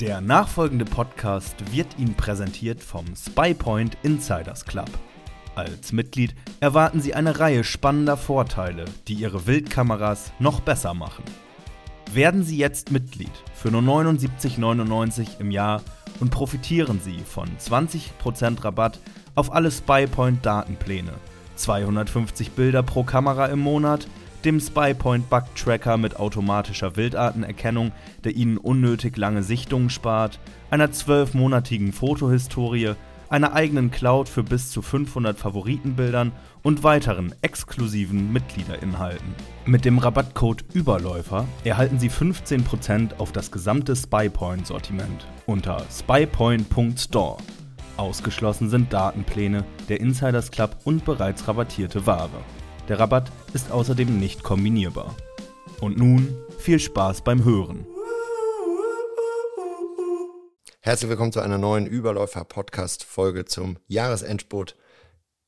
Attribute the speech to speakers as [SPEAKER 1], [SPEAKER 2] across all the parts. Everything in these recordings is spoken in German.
[SPEAKER 1] Der nachfolgende Podcast wird Ihnen präsentiert vom SpyPoint Insiders Club. Als Mitglied erwarten Sie eine Reihe spannender Vorteile, die Ihre Wildkameras noch besser machen. Werden Sie jetzt Mitglied für nur 79,99 im Jahr und profitieren Sie von 20% Rabatt auf alle SpyPoint Datenpläne, 250 Bilder pro Kamera im Monat, dem SpyPoint Bug Tracker mit automatischer Wildartenerkennung, der Ihnen unnötig lange Sichtungen spart, einer zwölfmonatigen Fotohistorie, einer eigenen Cloud für bis zu 500 Favoritenbildern und weiteren exklusiven Mitgliederinhalten. Mit dem Rabattcode Überläufer erhalten Sie 15% auf das gesamte SpyPoint-Sortiment unter spypoint.store. Ausgeschlossen sind Datenpläne, der Insiders Club und bereits rabattierte Ware. Der Rabatt ist außerdem nicht kombinierbar. Und nun viel Spaß beim Hören.
[SPEAKER 2] Herzlich willkommen zu einer neuen Überläufer-Podcast-Folge zum Jahresendspurt.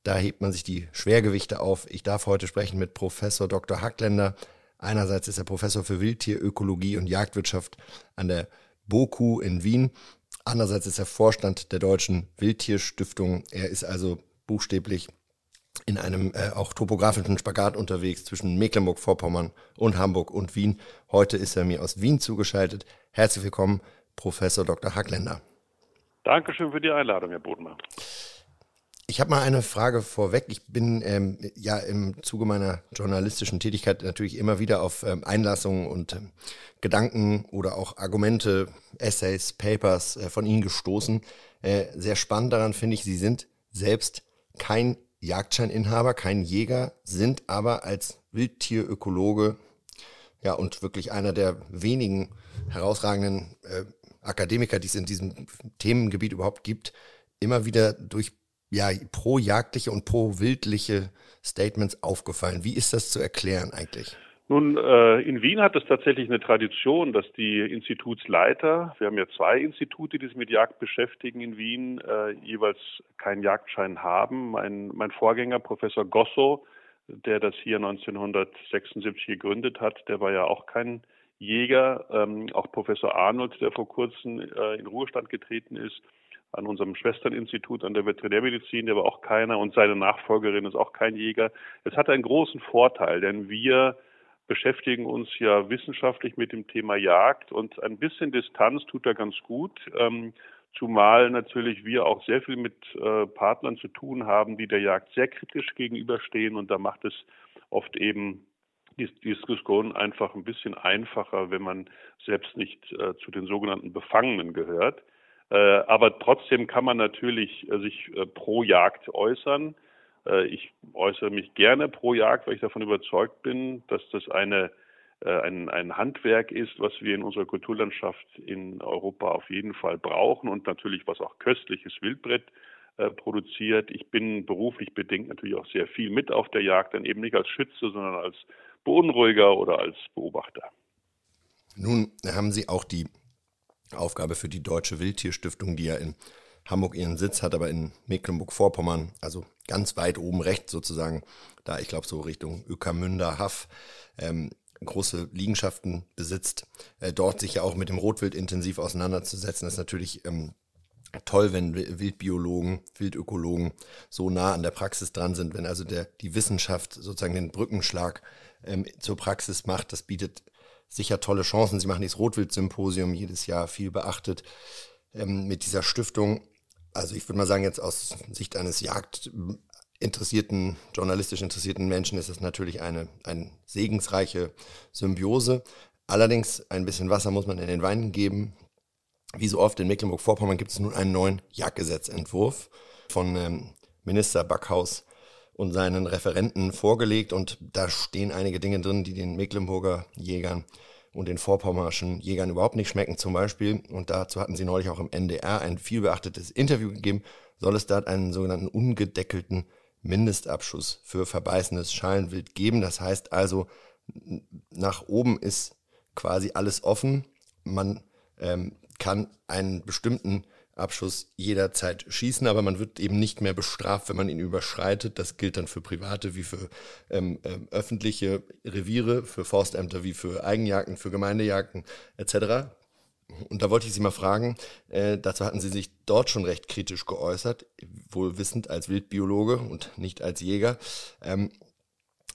[SPEAKER 2] Da hebt man sich die Schwergewichte auf. Ich darf heute sprechen mit Professor Dr. Hackländer. Einerseits ist er Professor für Wildtierökologie und Jagdwirtschaft an der BOKU in Wien. Andererseits ist er Vorstand der Deutschen Wildtierstiftung. Er ist also buchstäblich in einem äh, auch topografischen Spagat unterwegs zwischen Mecklenburg-Vorpommern und Hamburg und Wien. Heute ist er mir aus Wien zugeschaltet. Herzlich willkommen, Professor Dr. Hackländer.
[SPEAKER 3] Dankeschön für die Einladung, Herr Bodmer.
[SPEAKER 2] Ich habe mal eine Frage vorweg. Ich bin ähm, ja im Zuge meiner journalistischen Tätigkeit natürlich immer wieder auf ähm, Einlassungen und ähm, Gedanken oder auch Argumente, Essays, Papers äh, von Ihnen gestoßen. Äh, sehr spannend daran finde ich, Sie sind selbst kein Jagdscheininhaber, kein Jäger, sind aber als Wildtierökologe ja und wirklich einer der wenigen herausragenden äh, Akademiker, die es in diesem Themengebiet überhaupt gibt, immer wieder durch ja pro jagdliche und pro wildliche Statements aufgefallen. Wie ist das zu erklären eigentlich?
[SPEAKER 3] Nun, äh, in Wien hat es tatsächlich eine Tradition, dass die Institutsleiter, wir haben ja zwei Institute, die sich mit Jagd beschäftigen in Wien, äh, jeweils keinen Jagdschein haben. Mein, mein Vorgänger, Professor Gosso, der das hier 1976 gegründet hat, der war ja auch kein Jäger. Ähm, auch Professor Arnold, der vor kurzem äh, in Ruhestand getreten ist, an unserem Schwesterninstitut an der Veterinärmedizin, der war auch keiner und seine Nachfolgerin ist auch kein Jäger. Es hat einen großen Vorteil, denn wir beschäftigen uns ja wissenschaftlich mit dem Thema Jagd und ein bisschen Distanz tut da ganz gut. Ähm, zumal natürlich wir auch sehr viel mit äh, Partnern zu tun haben, die der Jagd sehr kritisch gegenüberstehen und da macht es oft eben die Diskussion einfach ein bisschen einfacher, wenn man selbst nicht äh, zu den sogenannten Befangenen gehört. Äh, aber trotzdem kann man natürlich äh, sich äh, pro Jagd äußern. Äh, ich äußere mich gerne pro Jagd, weil ich davon überzeugt bin, dass das eine, äh, ein, ein Handwerk ist, was wir in unserer Kulturlandschaft in Europa auf jeden Fall brauchen und natürlich was auch köstliches Wildbrett äh, produziert. Ich bin beruflich bedingt natürlich auch sehr viel mit auf der Jagd, dann eben nicht als Schütze, sondern als Beunruhiger oder als Beobachter.
[SPEAKER 2] Nun haben Sie auch die Aufgabe für die Deutsche Wildtierstiftung, die ja in Hamburg ihren Sitz hat, aber in Mecklenburg-Vorpommern, also ganz weit oben rechts sozusagen, da ich glaube so Richtung Ökermünder, Haff, ähm, große Liegenschaften besitzt, äh, dort sich ja auch mit dem Rotwild intensiv auseinanderzusetzen, ist natürlich ähm, toll, wenn Wildbiologen, Wildökologen so nah an der Praxis dran sind, wenn also der, die Wissenschaft sozusagen den Brückenschlag ähm, zur Praxis macht. Das bietet sicher tolle Chancen. Sie machen dieses Rotwild-Symposium jedes Jahr viel beachtet ähm, mit dieser Stiftung also ich würde mal sagen, jetzt aus Sicht eines jagdinteressierten, journalistisch interessierten Menschen ist es natürlich eine, eine segensreiche Symbiose. Allerdings ein bisschen Wasser muss man in den Wein geben. Wie so oft in Mecklenburg-Vorpommern gibt es nun einen neuen Jagdgesetzentwurf von ähm, Minister Backhaus und seinen Referenten vorgelegt und da stehen einige Dinge drin, die den Mecklenburger Jägern und den vorpommerschen Jägern überhaupt nicht schmecken zum Beispiel. Und dazu hatten sie neulich auch im NDR ein vielbeachtetes Interview gegeben. Soll es dort einen sogenannten ungedeckelten Mindestabschuss für verbeißendes Schalenwild geben? Das heißt also, nach oben ist quasi alles offen. Man ähm, kann einen bestimmten Abschuss jederzeit schießen, aber man wird eben nicht mehr bestraft, wenn man ihn überschreitet. Das gilt dann für private wie für ähm, äh, öffentliche Reviere, für Forstämter wie für Eigenjagden, für Gemeindejagden etc. Und da wollte ich Sie mal fragen, äh, dazu hatten Sie sich dort schon recht kritisch geäußert, wohl wissend als Wildbiologe und nicht als Jäger. Ähm,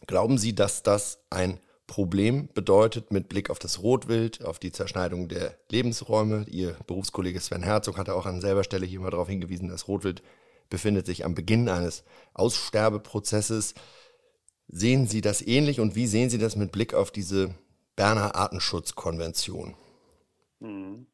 [SPEAKER 2] glauben Sie, dass das ein Problem bedeutet mit Blick auf das Rotwild, auf die Zerschneidung der Lebensräume? Ihr Berufskollege Sven Herzog hatte auch an selber Stelle hier mal darauf hingewiesen, das Rotwild befindet sich am Beginn eines Aussterbeprozesses. Sehen Sie das ähnlich und wie sehen Sie das mit Blick auf diese Berner Artenschutzkonvention?
[SPEAKER 3] Mhm.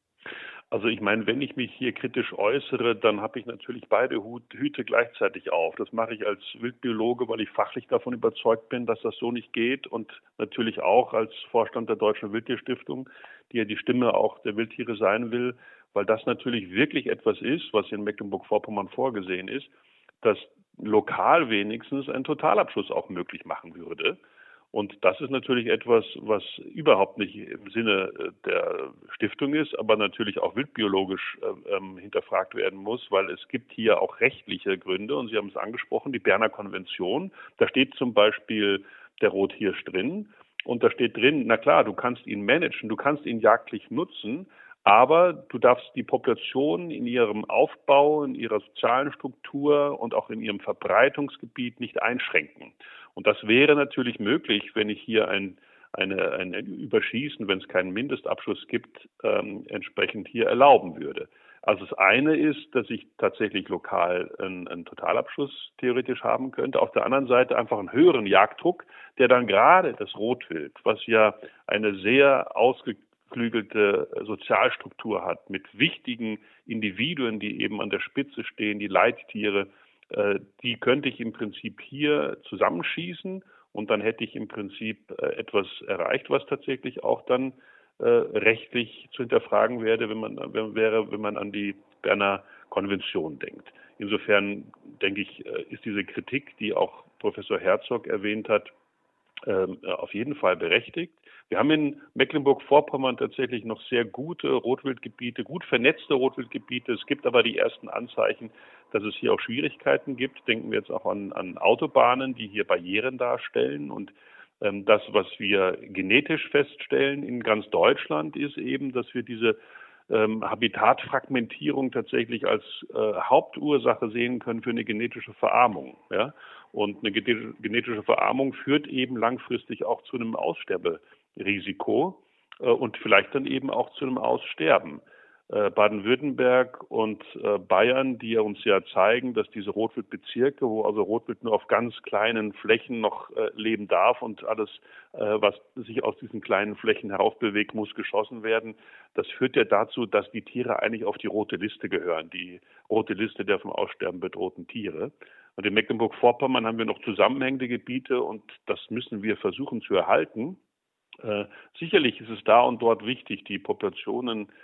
[SPEAKER 3] Also ich meine, wenn ich mich hier kritisch äußere, dann habe ich natürlich beide Hüte gleichzeitig auf. Das mache ich als Wildbiologe, weil ich fachlich davon überzeugt bin, dass das so nicht geht und natürlich auch als Vorstand der Deutschen Wildtierstiftung, die ja die Stimme auch der Wildtiere sein will, weil das natürlich wirklich etwas ist, was in Mecklenburg-Vorpommern vorgesehen ist, dass lokal wenigstens ein Totalabschluss auch möglich machen würde. Und das ist natürlich etwas, was überhaupt nicht im Sinne äh, der Stiftung ist, aber natürlich auch wildbiologisch äh, ähm, hinterfragt werden muss, weil es gibt hier auch rechtliche Gründe und Sie haben es angesprochen, die Berner Konvention. Da steht zum Beispiel der Rothirsch drin und da steht drin, na klar, du kannst ihn managen, du kannst ihn jagdlich nutzen, aber du darfst die Population in ihrem Aufbau, in ihrer sozialen Struktur und auch in ihrem Verbreitungsgebiet nicht einschränken. Und das wäre natürlich möglich, wenn ich hier ein, eine, ein Überschießen, wenn es keinen Mindestabschuss gibt, ähm, entsprechend hier erlauben würde. Also das eine ist, dass ich tatsächlich lokal einen, einen, Totalabschuss theoretisch haben könnte. Auf der anderen Seite einfach einen höheren Jagddruck, der dann gerade das Rotwild, was ja eine sehr ausgeklügelte Sozialstruktur hat, mit wichtigen Individuen, die eben an der Spitze stehen, die Leittiere, die könnte ich im Prinzip hier zusammenschießen und dann hätte ich im Prinzip äh, etwas erreicht, was tatsächlich auch dann äh, rechtlich zu hinterfragen werde, wenn man, wenn, wäre, wenn man an die Berner Konvention denkt. Insofern denke ich, ist diese Kritik, die auch Professor Herzog erwähnt hat, ähm, auf jeden Fall berechtigt. Wir haben in Mecklenburg-Vorpommern tatsächlich noch sehr gute Rotwildgebiete, gut vernetzte Rotwildgebiete. Es gibt aber die ersten Anzeichen, dass es hier auch Schwierigkeiten gibt. Denken wir jetzt auch an, an Autobahnen, die hier Barrieren darstellen. Und ähm, das, was wir genetisch feststellen in ganz Deutschland, ist eben, dass wir diese ähm, Habitatfragmentierung tatsächlich als äh, Hauptursache sehen können für eine genetische Verarmung. Ja? Und eine genetische Verarmung führt eben langfristig auch zu einem Aussterbe. Risiko äh, und vielleicht dann eben auch zu einem Aussterben. Äh, Baden-Württemberg und äh, Bayern, die uns ja zeigen, dass diese Rotwildbezirke, wo also Rotwild nur auf ganz kleinen Flächen noch leben darf und alles, was sich aus diesen kleinen Flächen heraufbewegt, muss geschossen werden. Das führt ja dazu, dass die Tiere eigentlich auf die rote Liste gehören, die rote Liste der vom Aussterben bedrohten Tiere. Und in Mecklenburg-Vorpommern haben wir noch zusammenhängende Gebiete und das müssen wir versuchen zu erhalten. Äh, sicherlich ist es da und dort wichtig, die Populationen äh, ähm,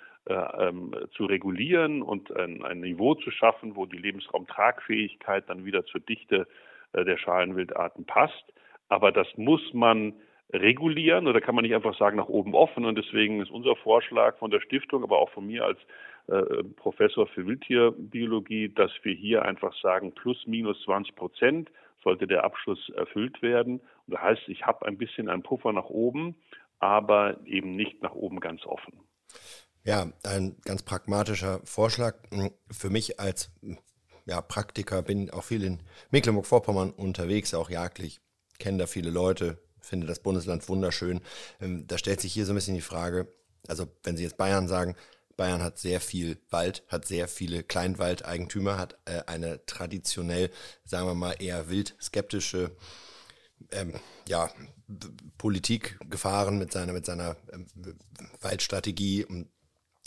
[SPEAKER 3] zu regulieren und ein, ein, Niveau zu schaffen, wo die Lebensraumtragfähigkeit dann wieder zur Dichte äh, der Schalenwildarten passt. Aber das muss man regulieren oder kann man nicht einfach sagen nach oben offen. Und deswegen ist unser Vorschlag von der Stiftung, aber auch von mir als äh, Professor für Wildtierbiologie, dass wir hier einfach sagen, plus minus 20 Prozent sollte der Abschluss erfüllt werden. Das heißt, ich habe ein bisschen einen Puffer nach oben, aber eben nicht nach oben ganz offen.
[SPEAKER 2] Ja, ein ganz pragmatischer Vorschlag. Für mich als ja, Praktiker bin auch viel in Mecklenburg-Vorpommern unterwegs, auch jagdlich, kenne da viele Leute, finde das Bundesland wunderschön. Ähm, da stellt sich hier so ein bisschen die Frage, also wenn Sie jetzt Bayern sagen, Bayern hat sehr viel Wald, hat sehr viele Kleinwaldeigentümer, hat äh, eine traditionell, sagen wir mal, eher wild skeptische ähm, ja, Politik gefahren mit seiner, mit seiner ähm, Waldstrategie und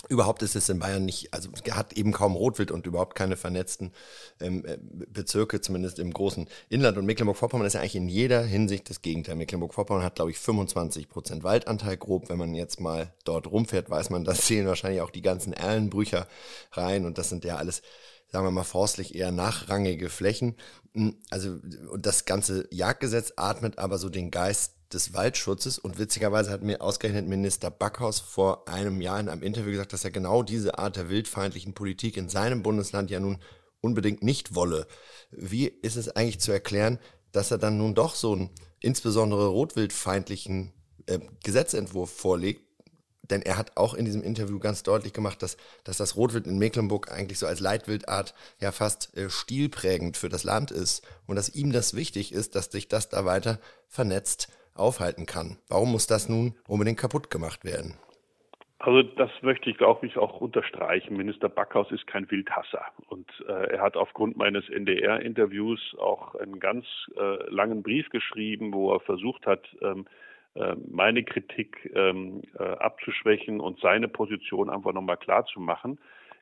[SPEAKER 2] Überhaupt ist es in Bayern nicht, also hat eben kaum Rotwild und überhaupt keine vernetzten ähm, äh, Bezirke, zumindest im großen Inland. Und Mecklenburg-Vorpommern ist ja eigentlich in jeder Hinsicht das Gegenteil. Mecklenburg-Vorpommern hat, glaube ich, 25 Prozent Waldanteil grob. Wenn man jetzt mal dort rumfährt, weiß man, das zählen wahrscheinlich auch die ganzen Erlenbrücher rein. Und das sind ja alles, sagen wir mal, forstlich eher nachrangige Flächen. Hm, also, und das ganze Jagdgesetz atmet aber so den Geist des Waldschutzes. Und witzigerweise hat mir ausgerechnet Minister Backhaus vor einem Jahr in einem Interview gesagt, dass er genau diese Art der wildfeindlichen Politik in seinem Bundesland ja nun unbedingt nicht wolle. Wie ist es eigentlich zu erklären, dass er dann nun doch so einen insbesondere rotwildfeindlichen äh, Gesetzentwurf vorlegt, denn er hat auch in diesem Interview ganz deutlich gemacht, dass, dass das Rotwild in Mecklenburg eigentlich so als Leitwildart ja fast äh, stilprägend für das Land ist und dass ihm das wichtig ist, dass sich das da weiter vernetzt aufhalten kann. Warum muss das nun unbedingt kaputt gemacht werden?
[SPEAKER 3] Also das möchte ich, glaube ich, auch unterstreichen. Minister Backhaus ist kein Wildhasser. Und äh, er hat aufgrund meines NDR-Interviews auch einen ganz äh, langen Brief geschrieben, wo er versucht hat, ähm, äh, meine Kritik ähm, äh, abzuschwächen und seine Position einfach nochmal klar zu machen.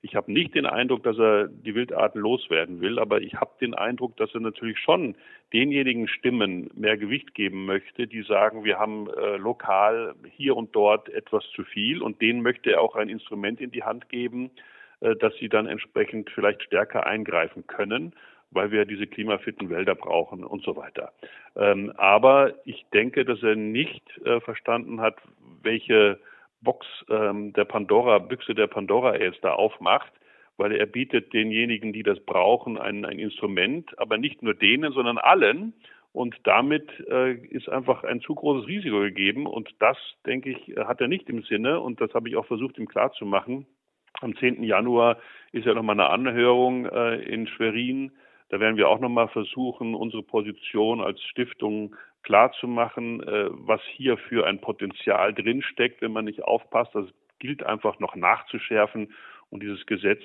[SPEAKER 3] Ich habe nicht den Eindruck, dass er die Wildarten loswerden will, aber ich habe den Eindruck, dass er natürlich schon denjenigen Stimmen mehr Gewicht geben möchte, die sagen, wir haben äh, lokal hier und dort etwas zu viel und denen möchte er auch ein Instrument in die Hand geben, äh, dass sie dann entsprechend vielleicht stärker eingreifen können weil wir diese klimafitten Wälder brauchen und so weiter. Ähm, aber ich denke, dass er nicht äh, verstanden hat, welche Box ähm, der Pandora, Büchse der Pandora jetzt da aufmacht, weil er bietet denjenigen, die das brauchen, ein, ein Instrument, aber nicht nur denen, sondern allen. Und damit äh, ist einfach ein zu großes Risiko gegeben. Und das, denke ich, hat er nicht im Sinne. Und das habe ich auch versucht, ihm klarzumachen. Am 10. Januar ist ja nochmal eine Anhörung äh, in Schwerin. Da werden wir auch nochmal versuchen, unsere Position als Stiftung klarzumachen, äh, was hier für ein Potenzial drinsteckt, wenn man nicht aufpasst. Das gilt einfach noch nachzuschärfen und dieses Gesetz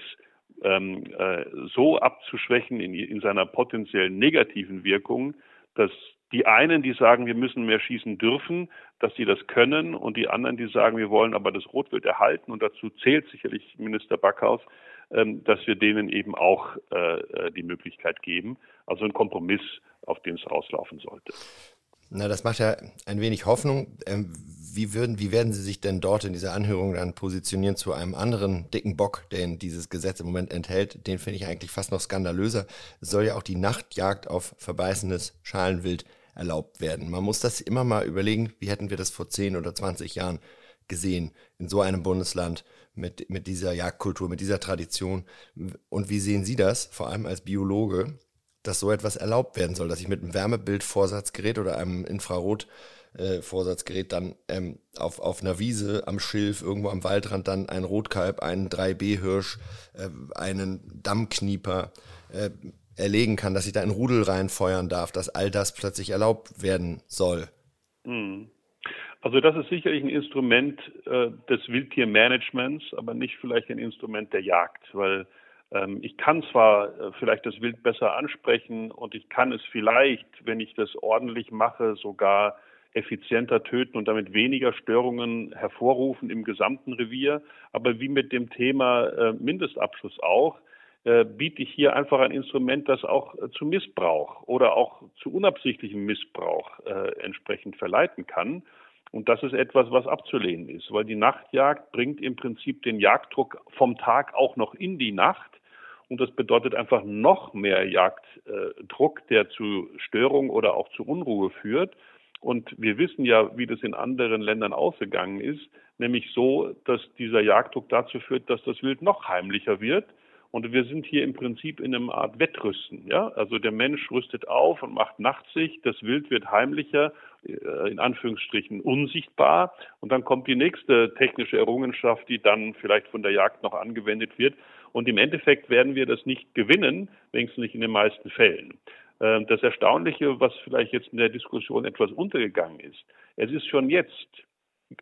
[SPEAKER 3] ähm, äh, so abzuschwächen in, in seiner potenziellen negativen Wirkung, dass die einen, die sagen, wir müssen mehr schießen dürfen, dass sie das können und die anderen, die sagen, wir wollen aber das Rotwild erhalten und dazu zählt sicherlich Minister Backhaus, ähm, dass wir denen eben auch äh, äh die Möglichkeit geben. Also ein Kompromiss, auf den es rauslaufen sollte.
[SPEAKER 2] Na, das macht ja ein wenig Hoffnung. Ähm, wie, würden, wie werden Sie sich denn dort in dieser Anhörung dann positionieren zu einem anderen dicken Bock, den dieses Gesetz im Moment enthält? Den finde ich eigentlich fast noch skandalöser. Es soll ja auch die Nachtjagd auf verbeißendes Schalenwild erlaubt werden. Man muss das immer mal überlegen, wie hätten wir das vor 10 oder 20 Jahren gesehen in so einem Bundesland mit, mit dieser Jagdkultur, mit dieser Tradition. Und wie sehen Sie das, vor allem als Biologe? Dass so etwas erlaubt werden soll, dass ich mit einem Wärmebildvorsatzgerät oder einem Infrarotvorsatzgerät äh, dann ähm, auf, auf einer Wiese am Schilf, irgendwo am Waldrand dann einen Rotkalb, einen 3B-Hirsch, äh, einen Dammknieper äh, erlegen kann, dass ich da einen Rudel reinfeuern darf, dass all das plötzlich erlaubt werden soll.
[SPEAKER 3] Hm. Also das ist sicherlich ein Instrument äh, des Wildtiermanagements, aber nicht vielleicht ein Instrument der Jagd, weil ich kann zwar äh, vielleicht das Wild besser ansprechen und ich kann es vielleicht, wenn ich das ordentlich mache, sogar effizienter töten und damit weniger Störungen hervorrufen im gesamten Revier. Aber wie mit dem Thema äh, Mindestabschluss auch, äh, biete ich hier einfach ein Instrument, das auch zu Missbrauch oder auch zu unabsichtlichem Missbrauch entsprechend verleiten kann. Und das ist etwas, was abzulehnen ist, weil die Nachtjagd bringt im Prinzip den Jagddruck vom Tag auch noch in die Nacht. Und das bedeutet einfach noch mehr Jagddruck, der zu Störung oder auch zu Unruhe führt. Und wir wissen ja, wie das in anderen Ländern ausgegangen ist, nämlich so, dass dieser Jagddruck dazu führt, dass das Wild noch heimlicher wird. Und wir sind hier im Prinzip in einem Art Wettrüsten. Ja? Also der Mensch rüstet auf und macht Nachtsicht, das Wild wird heimlicher, äh, in Anführungsstrichen unsichtbar. Und dann kommt die nächste technische Errungenschaft, die dann vielleicht von der Jagd noch angewendet wird. Und im Endeffekt werden wir das nicht gewinnen, wenigstens nicht in den meisten Fällen. Ähm, das Erstaunliche, was vielleicht jetzt in der Diskussion etwas untergegangen ist, es ist schon jetzt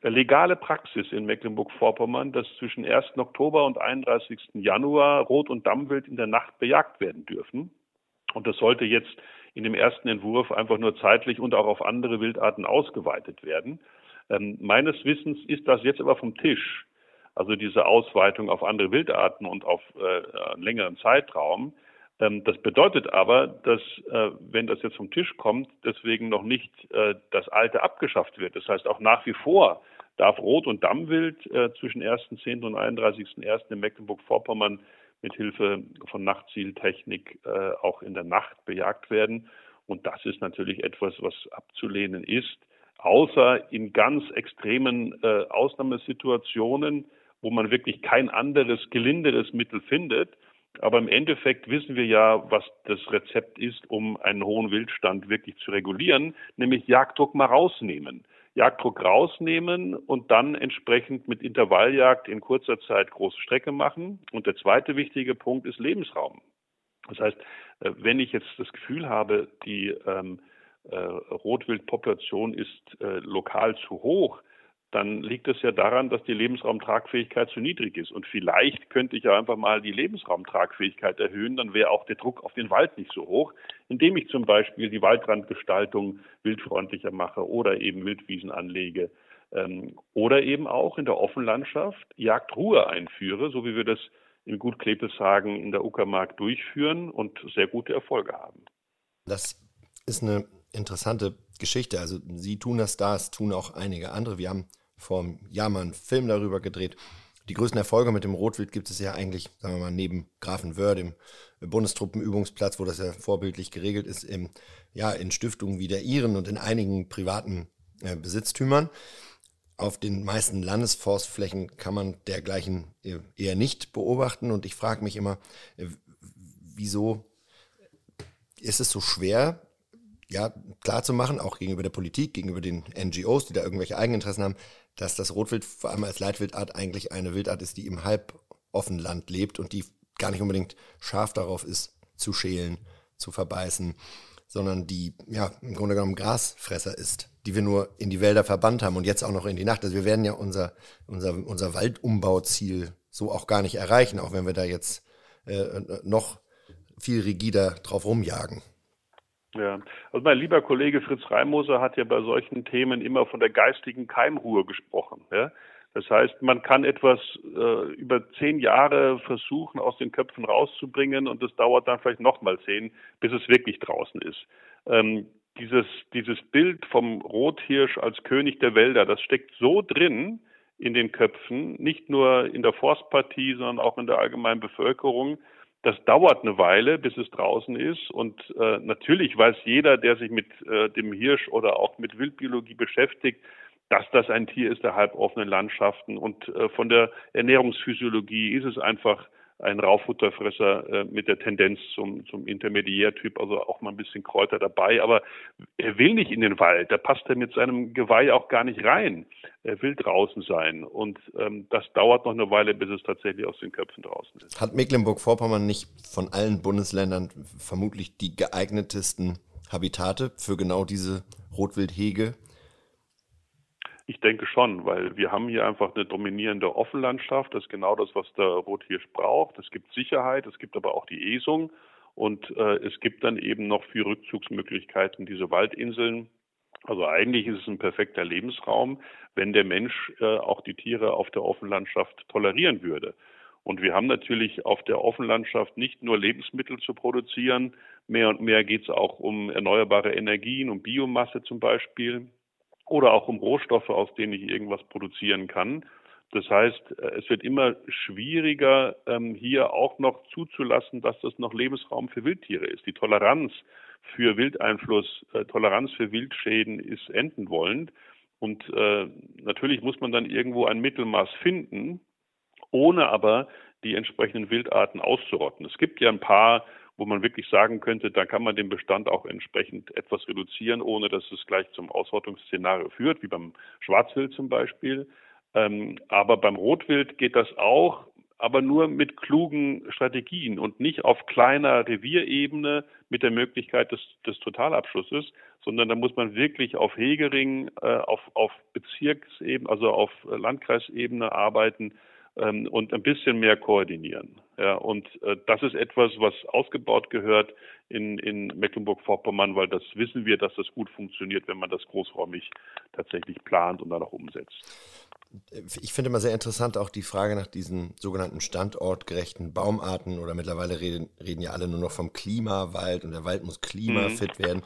[SPEAKER 3] legale Praxis in Mecklenburg-Vorpommern, dass zwischen 1. Oktober und 31. Januar Rot- und Dammwild in der Nacht bejagt werden dürfen. Und das sollte jetzt in dem ersten Entwurf einfach nur zeitlich und auch auf andere Wildarten ausgeweitet werden. Ähm, meines Wissens ist das jetzt aber vom Tisch also diese Ausweitung auf andere Wildarten und auf äh, längeren Zeitraum. Ähm, das bedeutet aber, dass, äh, wenn das jetzt vom Tisch kommt, deswegen noch nicht äh, das Alte abgeschafft wird. Das heißt, auch nach wie vor darf Rot- und Dammwild äh, zwischen 1.10. und 31.01. in Mecklenburg-Vorpommern mit Hilfe von Nachtzieltechnik äh, auch in der Nacht bejagt werden. Und das ist natürlich etwas, was abzulehnen ist, außer in ganz extremen äh, Ausnahmesituationen, wo man wirklich kein anderes, gelinderes Mittel findet. Aber im Endeffekt wissen wir ja, was das Rezept ist, um einen hohen Wildstand wirklich zu regulieren, nämlich Jagddruck mal rausnehmen. Jagddruck rausnehmen und dann entsprechend mit Intervalljagd in kurzer Zeit große Strecke machen. Und der zweite wichtige Punkt ist Lebensraum. Das heißt, äh, wenn ich jetzt das Gefühl habe, die ähm, äh, Rotwildpopulation ist äh, lokal zu hoch, dann liegt es ja daran, dass die Lebensraumtragfähigkeit zu niedrig ist. Und vielleicht könnte ich ja einfach mal die Lebensraumtragfähigkeit erhöhen, dann wäre auch der Druck auf den Wald nicht so hoch, indem ich zum Beispiel die Waldrandgestaltung wildfreundlicher mache oder eben Wildwiesen anlege ähm, oder eben auch in der Offenlandschaft Jagdruhe einführe, so wie wir das in Gut Klebelshagen in der Uckermark durchführen und sehr gute Erfolge haben.
[SPEAKER 2] Das ist eine interessante Geschichte. Also Sie tun das da, es tun auch einige andere. Wir haben vor einem Jahr mal einen Film darüber gedreht. Die größten Erfolge mit dem Rotwild gibt es ja eigentlich, sagen wir mal, neben Grafenwörth, dem Bundestruppenübungsplatz, wo das ja vorbildlich geregelt ist, im, ja, in Stiftungen wie der Iren und in einigen privaten äh, Besitztümern. Auf den meisten Landesforstflächen kann man dergleichen äh, eher nicht beobachten. Und ich frage mich immer, äh, wieso ist es so schwer, ja, klar auch gegenüber der Politik, gegenüber den NGOs, die da irgendwelche Eigeninteressen haben, dass das Rotwild vor allem als Leitwildart eigentlich eine Wildart ist, die im halboffenen Land lebt und die gar nicht unbedingt scharf darauf ist, zu schälen, zu verbeißen, sondern die ja im Grunde genommen Grasfresser ist, die wir nur in die Wälder verbannt haben und jetzt auch noch in die Nacht. Also wir werden ja unser, unser, unser Waldumbauziel so auch gar nicht erreichen, auch wenn wir da jetzt äh, noch viel rigider drauf rumjagen.
[SPEAKER 3] Ja, also mein lieber Kollege Fritz Reimoser hat ja bei solchen Themen immer von der geistigen Keimruhe gesprochen. Ja? Das heißt, man kann etwas äh, über zehn Jahre versuchen, aus den Köpfen rauszubringen und es dauert dann vielleicht nochmal zehn, bis es wirklich draußen ist. Ähm, dieses, dieses Bild vom Rothirsch als König der Wälder, das steckt so drin in den Köpfen, nicht nur in der Forstpartie, sondern auch in der allgemeinen Bevölkerung, das dauert eine Weile, bis es draußen ist. Und äh, natürlich weiß jeder, der sich mit äh, dem Hirsch oder auch mit Wildbiologie beschäftigt, dass das ein Tier ist der halboffenen Landschaften. Und äh, von der Ernährungsphysiologie ist es einfach ein Rauffutterfresser äh, mit der Tendenz zum, zum Intermediärtyp, also auch mal ein bisschen Kräuter dabei. Aber er will nicht in den Wald, da passt er mit seinem Geweih auch gar nicht rein. Er will draußen sein. Und ähm, das dauert noch eine Weile, bis es tatsächlich aus den Köpfen draußen ist.
[SPEAKER 2] Hat Mecklenburg-Vorpommern nicht von allen Bundesländern vermutlich die geeignetesten Habitate für genau diese Rotwildhege?
[SPEAKER 3] Ich denke schon, weil wir haben hier einfach eine dominierende Offenlandschaft. Das ist genau das, was der Rothirsch braucht. Es gibt Sicherheit, es gibt aber auch die Esung und äh, es gibt dann eben noch viel Rückzugsmöglichkeiten, diese Waldinseln. Also eigentlich ist es ein perfekter Lebensraum, wenn der Mensch äh, auch die Tiere auf der Offenlandschaft tolerieren würde. Und wir haben natürlich auf der Offenlandschaft nicht nur Lebensmittel zu produzieren, mehr und mehr geht es auch um erneuerbare Energien, um Biomasse zum Beispiel oder auch um Rohstoffe, aus denen ich irgendwas produzieren kann. Das heißt, äh, es wird immer schwieriger, ähm, hier auch noch zuzulassen, dass das noch Lebensraum für Wildtiere ist. Die Toleranz für Wildeinfluss, äh, Toleranz für Wildschäden ist enden wollend. Und äh, natürlich muss man dann irgendwo ein Mittelmaß finden, ohne aber die entsprechenden Wildarten auszurotten. Es gibt ja ein paar wo man wirklich sagen könnte, da kann man den Bestand auch entsprechend etwas reduzieren, ohne dass es gleich zum Ausrottungsszenario führt, wie beim Schwarzwild zum Beispiel. Ähm, aber beim Rotwild geht das auch, aber nur mit klugen Strategien und nicht auf kleiner Revierebene mit der Möglichkeit des, des Totalabschlusses, sondern da muss man wirklich auf Hegering, äh, auf, auf Bezirksebene, also auf Landkreisebene arbeiten ähm, und ein bisschen mehr koordinieren. Ja, und äh, das ist etwas, was ausgebaut gehört in, in Mecklenburg-Vorpommern, weil das wissen wir, dass das gut funktioniert, wenn man das großräumig tatsächlich plant und dann auch umsetzt.
[SPEAKER 2] Ich finde immer sehr interessant auch die Frage nach diesen sogenannten standortgerechten Baumarten oder mittlerweile reden, reden ja alle nur noch vom Klimawald und der Wald muss klimafit mhm. werden.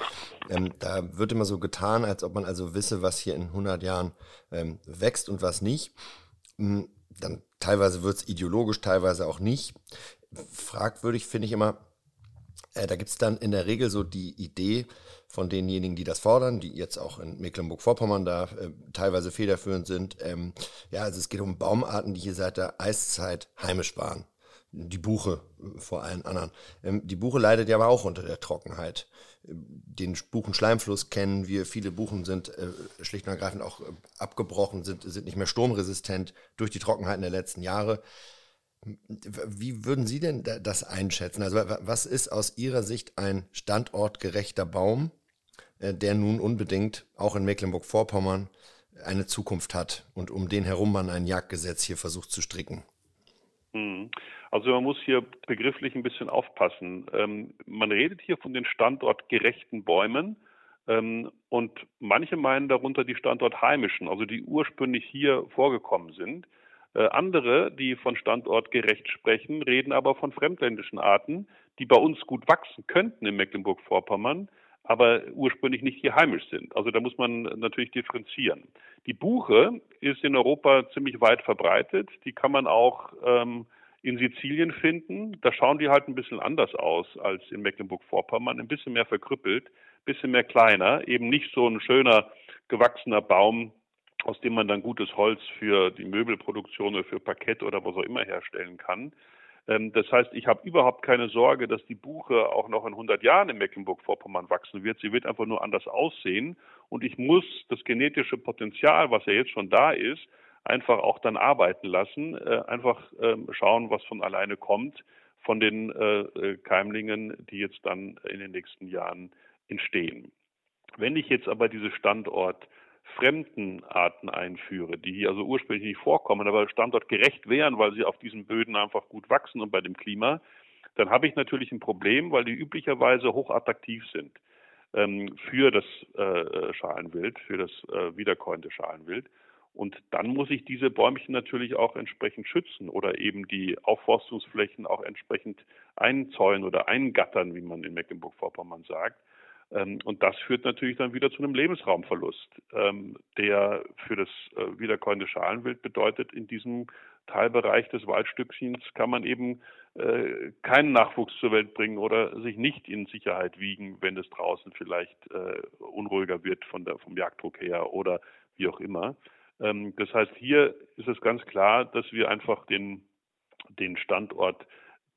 [SPEAKER 2] Ähm, da wird immer so getan, als ob man also wisse, was hier in 100 Jahren ähm, wächst und was nicht. Hm, dann teilweise wird es ideologisch, teilweise auch nicht. Fragwürdig finde ich immer, äh, da gibt es dann in der Regel so die Idee von denjenigen, die das fordern, die jetzt auch in Mecklenburg-Vorpommern da äh, teilweise federführend sind. Ähm, ja, also es geht um Baumarten, die hier seit der Eiszeit heimisch waren. Die Buche vor allen anderen. Ähm, die Buche leidet ja aber auch unter der Trockenheit. Den Buchenschleimfluss kennen wir. Viele Buchen sind äh, schlicht und ergreifend auch äh, abgebrochen, sind, sind nicht mehr sturmresistent durch die Trockenheiten der letzten Jahre. Wie würden Sie denn das einschätzen? Also was ist aus Ihrer Sicht ein standortgerechter Baum, äh, der nun unbedingt auch in Mecklenburg-Vorpommern eine Zukunft hat und um den herum man ein Jagdgesetz hier versucht zu stricken?
[SPEAKER 3] Hm. Also man muss hier begrifflich ein bisschen aufpassen. Ähm, man redet hier von den standortgerechten Bäumen ähm, und manche meinen darunter die standortheimischen, also die ursprünglich hier vorgekommen sind. Äh, andere, die von standortgerecht sprechen, reden aber von fremdländischen Arten, die bei uns gut wachsen könnten in Mecklenburg-Vorpommern, aber ursprünglich nicht hier heimisch sind. Also da muss man natürlich differenzieren. Die Buche ist in Europa ziemlich weit verbreitet. Die kann man auch ähm, in Sizilien finden. Da schauen die halt ein bisschen anders aus als in Mecklenburg-Vorpommern, ein bisschen mehr verkrüppelt, ein bisschen mehr kleiner, eben nicht so ein schöner gewachsener Baum, aus dem man dann gutes Holz für die Möbelproduktion oder für Parkett oder was auch immer herstellen kann. Ähm, das heißt, ich habe überhaupt keine Sorge, dass die Buche auch noch in 100 Jahren in Mecklenburg-Vorpommern wachsen wird. Sie wird einfach nur anders aussehen. Und ich muss das genetische Potenzial, was ja jetzt schon da ist, einfach auch dann arbeiten lassen, äh, einfach äh, schauen, was von alleine kommt von den äh, äh, Keimlingen, die jetzt dann in den nächsten Jahren entstehen. Wenn ich jetzt aber diese Standort fremden Arten einführe, die hier also ursprünglich nicht vorkommen, aber standortgerecht wären, weil sie auf diesen Böden einfach gut wachsen und bei dem Klima, dann habe ich natürlich ein Problem, weil die üblicherweise hochattraktiv sind ähm, für das äh, Schalenwild, für das äh, wiederkäuende Schalenwild. Und dann muss ich diese Bäumchen natürlich auch entsprechend schützen oder eben die Aufforstungsflächen auch entsprechend einzäunen oder eingattern, wie man in Mecklenburg-Vorpommern sagt. Ähm, und das führt natürlich dann wieder zu einem Lebensraumverlust, ähm, der für das äh, wiederkäuende Schalenwild bedeutet, in diesem Teilbereich des Waldstückchens kann man eben äh, keinen Nachwuchs zur Welt bringen oder sich nicht in Sicherheit wiegen, wenn es draußen vielleicht äh, unruhiger wird von der, vom Jagddruck her oder wie auch immer. Ähm, das heißt, hier ist es ganz klar, dass wir einfach den, den Standort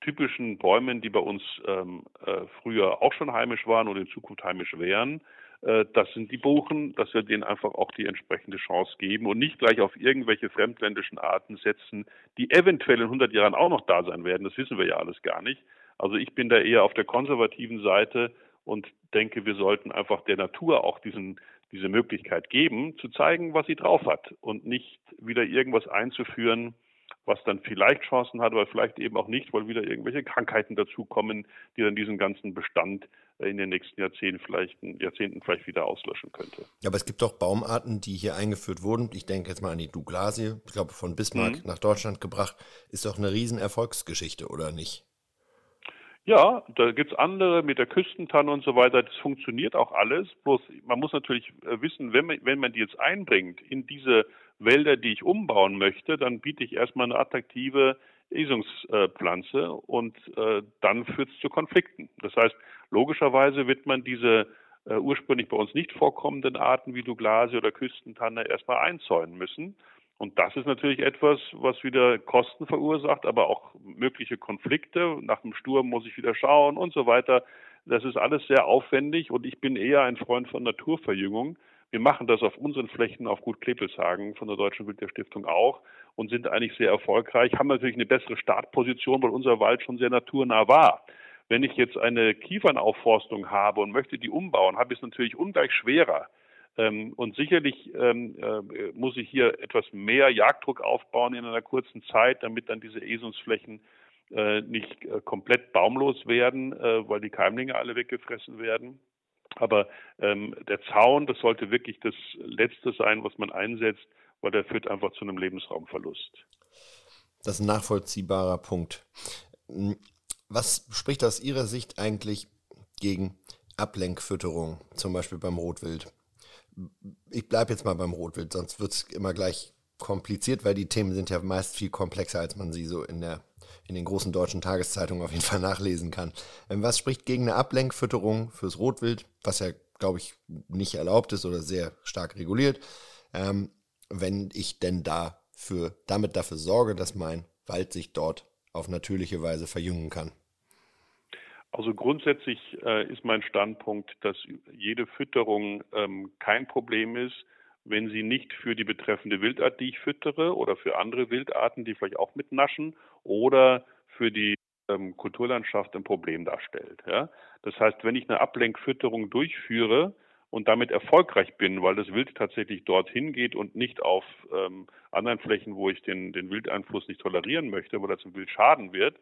[SPEAKER 3] typischen Bäumen, die bei uns ähm, äh, früher auch schon heimisch waren und in Zukunft heimisch wären, äh, das sind die Buchen, dass wir denen einfach auch die entsprechende Chance geben und nicht gleich auf irgendwelche fremdländischen Arten setzen, die eventuell in 100 Jahren auch noch da sein werden. Das wissen wir ja alles gar nicht. Also ich bin da eher auf der konservativen Seite und denke, wir sollten einfach der Natur auch diesen diese Möglichkeit geben, zu zeigen, was sie drauf hat und nicht wieder irgendwas einzuführen, was dann vielleicht Chancen hat, aber vielleicht eben auch nicht, weil wieder irgendwelche Krankheiten dazukommen, die dann diesen ganzen Bestand in den nächsten Jahrzehnten vielleicht, Jahrzehnten vielleicht wieder auslöschen könnte.
[SPEAKER 2] Ja, aber es gibt doch Baumarten, die hier eingeführt wurden. Ich denke jetzt mal an die Douglasie, ich glaube von Bismarck mhm. nach Deutschland gebracht. Ist doch eine Riesenerfolgsgeschichte, oder nicht?
[SPEAKER 3] Ja, da gibt's andere mit der Küstentanne und so weiter. Das funktioniert auch alles. Bloß man muss natürlich äh, wissen, wenn man, wenn man die jetzt einbringt in diese Wälder, die ich umbauen möchte, dann biete ich erstmal eine attraktive Esungspflanze und äh, dann führt es zu Konflikten. Das heißt, logischerweise wird man diese äh, ursprünglich bei uns nicht vorkommenden Arten wie Douglasie oder Küstentanne erstmal einzäunen müssen. Und das ist natürlich etwas, was wieder Kosten verursacht, aber auch mögliche Konflikte. Nach dem Sturm muss ich wieder schauen und so weiter. Das ist alles sehr aufwendig und ich bin eher ein Freund von Naturverjüngung. Wir machen das auf unseren Flächen auf Gut Klepelshagen von der Deutschen Wildtierstiftung auch und sind eigentlich sehr erfolgreich, haben natürlich eine bessere Startposition, weil unser Wald schon sehr naturnah war. Wenn ich jetzt eine Kiefernaufforstung habe und möchte die umbauen, habe ich es natürlich ungleich schwerer ähm, und sicherlich ähm, äh, muss ich hier etwas mehr Jagddruck aufbauen in einer kurzen Zeit, damit dann diese Esungsflächen äh, nicht äh, komplett baumlos werden, weil die Keimlinge alle weggefressen werden. Aber ähm, der Zaun, das sollte wirklich das Letzte sein, was man einsetzt, weil der führt einfach zu einem Lebensraumverlust.
[SPEAKER 2] Das ist ein nachvollziehbarer Punkt. Hm, was spricht aus Ihrer Sicht eigentlich gegen Ablenkfütterung, zum Beispiel beim Rotwild? ich bleibe jetzt mal beim Rotwild, sonst wird es immer gleich kompliziert, weil die Themen sind ja meist viel komplexer, als man sie so in der in den großen deutschen Tageszeitungen auf jeden Fall nachlesen kann. Ähm, was spricht gegen eine Ablenkfütterung fürs Rotwild, was ja, glaube ich, nicht erlaubt ist oder sehr stark reguliert, ähm, wenn ich denn dafür, damit dafür sorge, dass mein Wald sich dort auf natürliche Weise verjüngen kann?
[SPEAKER 3] Also grundsätzlich äh, ist mein Standpunkt, dass jede Fütterung ähm, kein Problem ist, wenn sie nicht für die betreffende Wildart, die ich füttere, oder für andere Wildarten, die vielleicht auch mitnaschen, oder für die ähm, Kulturlandschaft ein Problem darstellt. Ja? Das heißt, wenn ich eine Ablenkfütterung durchführe und damit erfolgreich bin, weil das Wild tatsächlich dorthin geht und nicht auf ähm, anderen Flächen, wo ich den, den Wildeinfluss nicht tolerieren möchte, weil das dem Wild schaden wird,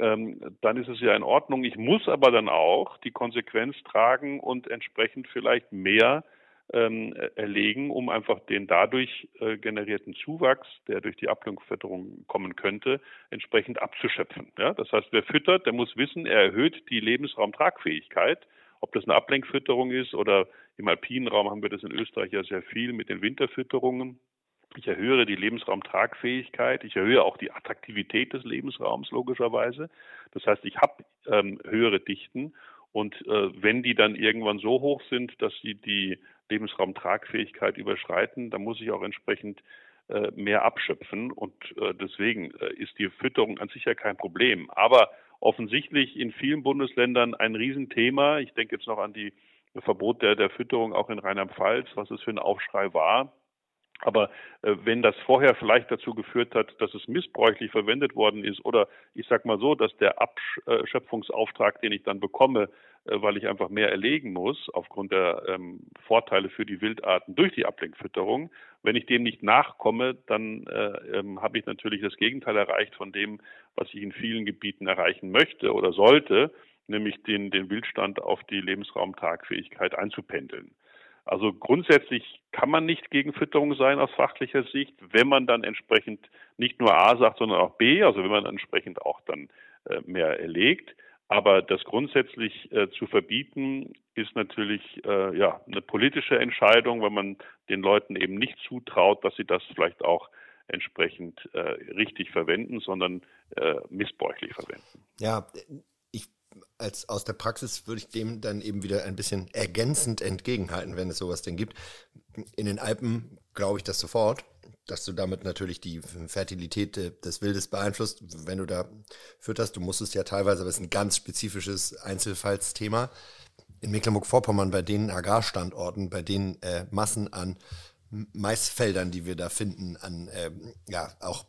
[SPEAKER 3] ähm, dann ist es ja in Ordnung. Ich muss aber dann auch die Konsequenz tragen und entsprechend vielleicht mehr ähm, erlegen, um einfach den dadurch äh, generierten Zuwachs, der durch die Ablenkfütterung kommen könnte, entsprechend abzuschöpfen. Ja? Das heißt, wer füttert, der muss wissen, er erhöht die Lebensraumtragfähigkeit. Ob das eine Ablenkfütterung ist oder im alpinen Raum haben wir das in Österreich ja sehr viel mit den Winterfütterungen. Ich erhöhe die Lebensraumtragfähigkeit, ich erhöhe auch die Attraktivität des Lebensraums logischerweise. Das heißt, ich habe ähm, höhere Dichten und äh, wenn die dann irgendwann so hoch sind, dass sie die Lebensraumtragfähigkeit überschreiten, dann muss ich auch entsprechend äh, mehr abschöpfen. Und äh, deswegen äh, ist die Fütterung an sich ja kein Problem. Aber offensichtlich in vielen Bundesländern ein Riesenthema. Ich denke jetzt noch an die Verbot der, der Fütterung auch in Rheinland-Pfalz, was es für ein Aufschrei war. Aber äh, wenn das vorher vielleicht dazu geführt hat, dass es missbräuchlich verwendet worden ist, oder ich sage mal so, dass der Abschöpfungsauftrag, den ich dann bekomme, äh, weil ich einfach mehr erlegen muss aufgrund der ähm, Vorteile für die Wildarten durch die Ablenkfütterung, wenn ich dem nicht nachkomme, dann äh, ähm, habe ich natürlich das Gegenteil erreicht von dem, was ich in vielen Gebieten erreichen möchte oder sollte, nämlich den, den Wildstand auf die Lebensraumtagfähigkeit einzupendeln. Also grundsätzlich kann man nicht gegen Fütterung sein aus fachlicher Sicht, wenn man dann entsprechend nicht nur A sagt, sondern auch B, also wenn man entsprechend auch dann äh, mehr erlegt. Aber das grundsätzlich äh, zu verbieten, ist natürlich äh, ja eine politische Entscheidung, weil man den Leuten eben nicht zutraut, dass sie das vielleicht auch entsprechend äh, richtig verwenden, sondern äh, missbräuchlich verwenden.
[SPEAKER 2] Ja, als aus der Praxis würde ich dem dann eben wieder ein bisschen ergänzend entgegenhalten, wenn es sowas denn gibt. In den Alpen glaube ich das sofort, dass du damit natürlich die Fertilität des Wildes beeinflusst, wenn du da fütterst. Du musst es ja teilweise, aber es ist ein ganz spezifisches Einzelfallsthema. In Mecklenburg-Vorpommern bei den Agrarstandorten, bei den äh, Massen an Maisfeldern, die wir da finden, an äh, ja auch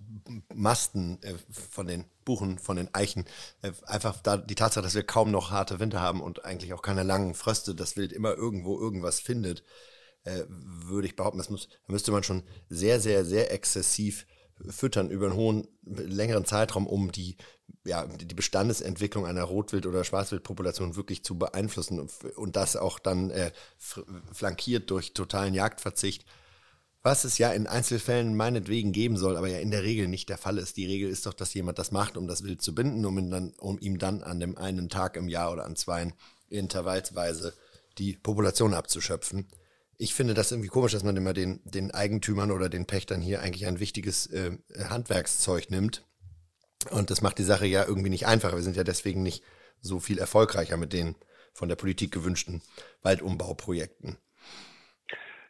[SPEAKER 2] Masten äh, von den Buchen, von den Eichen. Äh, einfach da die Tatsache, dass wir kaum noch harte Winter haben und eigentlich auch keine langen Fröste, das Wild immer irgendwo irgendwas findet, äh, würde ich behaupten, das muss, da müsste man schon sehr, sehr, sehr exzessiv füttern über einen hohen, längeren Zeitraum, um die, ja, die Bestandesentwicklung einer Rotwild- oder Schwarzwildpopulation wirklich zu beeinflussen und, und das auch dann äh, flankiert durch totalen Jagdverzicht was es ja in Einzelfällen meinetwegen geben soll, aber ja in der Regel nicht der Fall ist. Die Regel ist doch, dass jemand das macht, um das Wild zu binden, um, dann, um ihm dann an dem einen Tag im Jahr oder an zwei intervallsweise die Population abzuschöpfen. Ich finde das irgendwie komisch, dass man immer den, den Eigentümern oder den Pächtern hier eigentlich ein wichtiges äh, Handwerkszeug nimmt. Und das macht die Sache ja irgendwie nicht einfacher. Wir sind ja deswegen nicht so viel erfolgreicher mit den von der Politik gewünschten Waldumbauprojekten.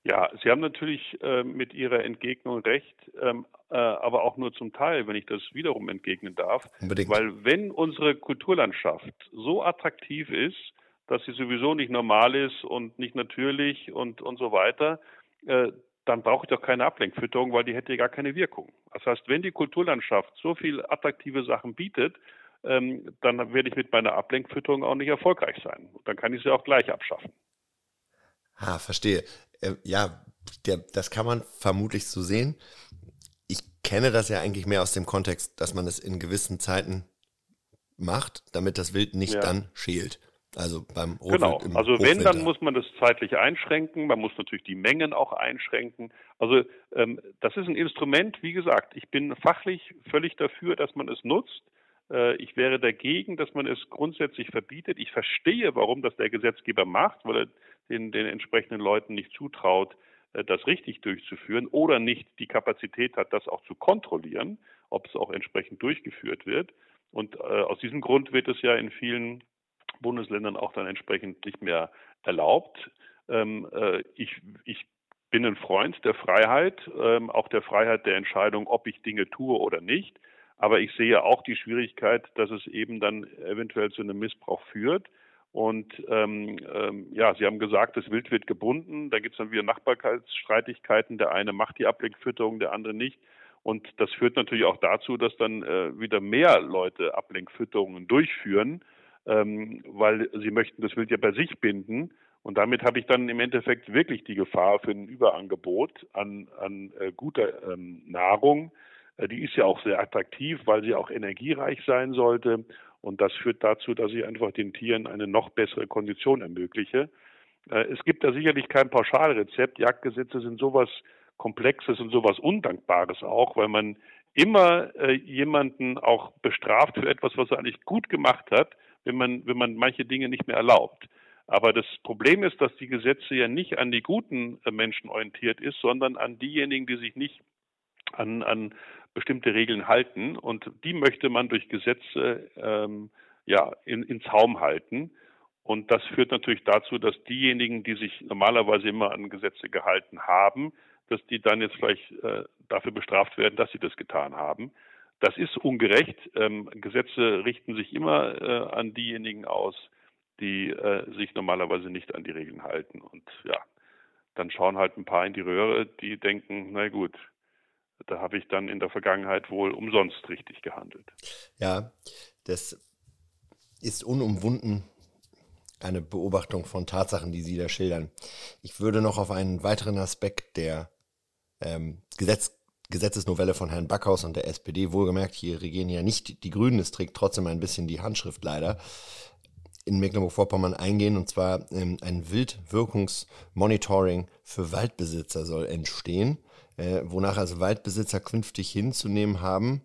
[SPEAKER 3] Ja, Sie haben natürlich äh, mit Ihrer Entgegnung recht, ähm, äh, aber auch nur zum Teil, wenn ich das wiederum entgegnen darf. Unbedingt. Weil wenn unsere Kulturlandschaft so attraktiv ist, dass sie sowieso nicht normal ist und nicht natürlich und, und so weiter, äh, dann brauche ich doch keine Ablenkfütterung, weil die hätte ja gar keine Wirkung. Das heißt, wenn die Kulturlandschaft so viel attraktive Sachen bietet, ähm, dann werde ich mit meiner Ablenkfütterung auch nicht erfolgreich sein. Dann kann ich sie auch gleich abschaffen.
[SPEAKER 2] Ah, verstehe. Äh, ja, der, das kann man vermutlich so sehen. Ich kenne das ja eigentlich mehr aus dem Kontext, dass man es in gewissen Zeiten macht, damit das Wild nicht ja. dann schält. Also beim
[SPEAKER 3] Rotwild Genau, also wenn, dann muss man das zeitlich einschränken. Man muss natürlich die Mengen auch einschränken. Also ähm, das ist ein Instrument, wie gesagt, ich bin fachlich völlig dafür, dass man es nutzt. Äh, ich wäre dagegen, dass man es grundsätzlich verbietet. Ich verstehe, warum das der Gesetzgeber macht, weil er den, den entsprechenden Leuten nicht zutraut, äh, das richtig durchzuführen oder nicht die Kapazität hat, das auch zu kontrollieren, ob es auch entsprechend durchgeführt wird. Und äh, aus diesem Grund wird es ja in vielen Bundesländern auch dann entsprechend nicht mehr erlaubt. Ähm, äh, ich, ich bin ein Freund der Freiheit, ähm, auch der Freiheit der Entscheidung, ob ich Dinge tue oder nicht. Aber ich sehe auch die Schwierigkeit, dass es eben dann eventuell zu einem Missbrauch führt. Und ähm, ähm, ja, Sie haben gesagt, das Wild wird gebunden. Da gibt es dann wieder Nachbarkeitsstreitigkeiten. Der eine macht die Ablenkfütterung, der andere nicht. Und das führt natürlich auch dazu, dass dann äh, wieder mehr Leute Ablenkfütterungen durchführen, ähm, weil sie möchten das Wild ja bei sich binden. Und damit habe ich dann im Endeffekt wirklich die Gefahr für ein Überangebot an, an äh, guter ähm, Nahrung. Äh, die ist ja auch sehr attraktiv, weil sie auch energiereich sein sollte. Und das führt dazu, dass ich einfach den Tieren eine noch bessere Kondition ermögliche. Äh, es gibt da sicherlich kein Pauschalrezept. Jagdgesetze sind sowas Komplexes und sowas Undankbares auch, weil man immer äh, jemanden auch bestraft für etwas, was er eigentlich gut gemacht hat, wenn man, wenn man manche Dinge nicht mehr erlaubt. Aber das Problem ist, dass die Gesetze ja nicht an die guten Menschen orientiert ist, sondern an diejenigen, die sich nicht an, an bestimmte Regeln halten. Und die möchte man durch Gesetze ähm, ja, in, in Zaum halten. Und das führt natürlich dazu, dass diejenigen, die sich normalerweise immer an Gesetze gehalten haben, dass die dann jetzt vielleicht äh, dafür bestraft werden, dass sie das getan haben. Das ist ungerecht. Ähm, Gesetze richten sich immer äh, an diejenigen aus, die äh, sich normalerweise nicht an die Regeln halten. Und ja, dann schauen halt ein paar in die Röhre, die denken, na gut, da habe ich dann in der Vergangenheit wohl umsonst richtig gehandelt.
[SPEAKER 2] Ja, das ist unumwunden eine Beobachtung von Tatsachen, die Sie da schildern. Ich würde noch auf einen weiteren Aspekt der ähm, Gesetz, Gesetzesnovelle von Herrn Backhaus und der SPD, wohlgemerkt, hier regieren ja nicht die Grünen, es trägt trotzdem ein bisschen die Handschrift leider, in Mecklenburg-Vorpommern eingehen. Und zwar ähm, ein Wildwirkungsmonitoring für Waldbesitzer soll entstehen, äh, wonach also Waldbesitzer künftig hinzunehmen haben.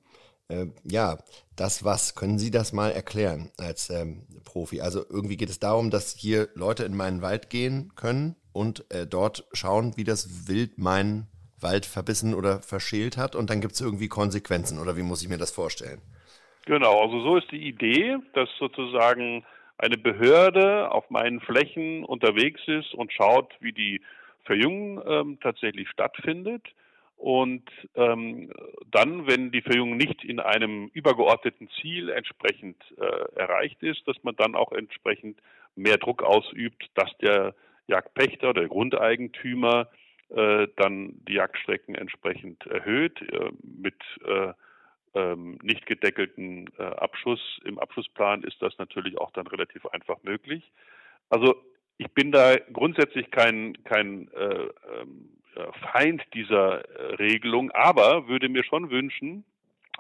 [SPEAKER 2] Äh, ja, das was, können Sie das mal erklären als ähm, Profi? Also irgendwie geht es darum, dass hier Leute in meinen Wald gehen können und äh, dort schauen, wie das Wild meinen Wald verbissen oder verschält hat und dann gibt es irgendwie Konsequenzen oder wie muss ich mir das vorstellen?
[SPEAKER 3] Genau, also so ist die Idee, dass sozusagen eine Behörde auf meinen Flächen unterwegs ist und schaut, wie die Verjüngung ähm, tatsächlich stattfindet. Und ähm, dann, wenn die Verjüngung nicht in einem übergeordneten Ziel entsprechend äh, erreicht ist, dass man dann auch entsprechend mehr Druck ausübt, dass der Jagdpächter, der Grundeigentümer äh, dann die Jagdstrecken entsprechend erhöht äh, mit äh, ähm, nicht gedeckelten äh, Abschuss. Im Abschussplan ist das natürlich auch dann relativ einfach möglich. Also ich bin da grundsätzlich kein, kein äh, ähm, Feind dieser äh, Regelung, aber würde mir schon wünschen,